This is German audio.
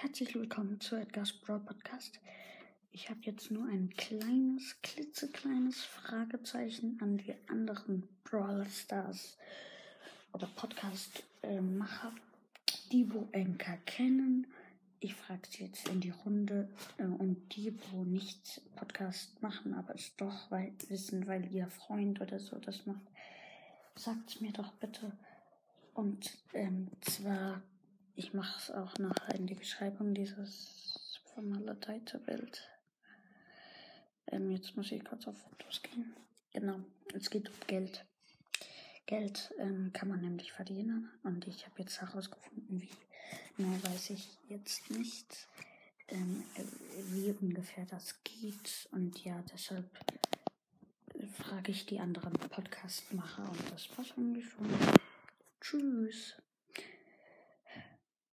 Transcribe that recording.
herzlich willkommen zu Edgar's Broad Podcast. Ich habe jetzt nur ein kleines, klitzekleines Fragezeichen an die anderen Brawl Stars oder Podcast-Macher, die wo Enker kennen. Ich frage sie jetzt in die Runde äh, und die, wo nicht Podcast machen, aber es doch weil, wissen, weil ihr Freund oder so das macht, sagt mir doch bitte. Und ähm, zwar ich mache es auch nachher in die Beschreibung dieses vermaledeite Bild. Ähm, jetzt muss ich kurz auf Fotos gehen. Genau, es geht um Geld. Geld ähm, kann man nämlich verdienen und ich habe jetzt herausgefunden, wie. Mehr weiß ich jetzt nicht, ähm, wie ungefähr das geht und ja, deshalb frage ich die anderen Podcast-Macher und das war's eigentlich schon. Tschüss.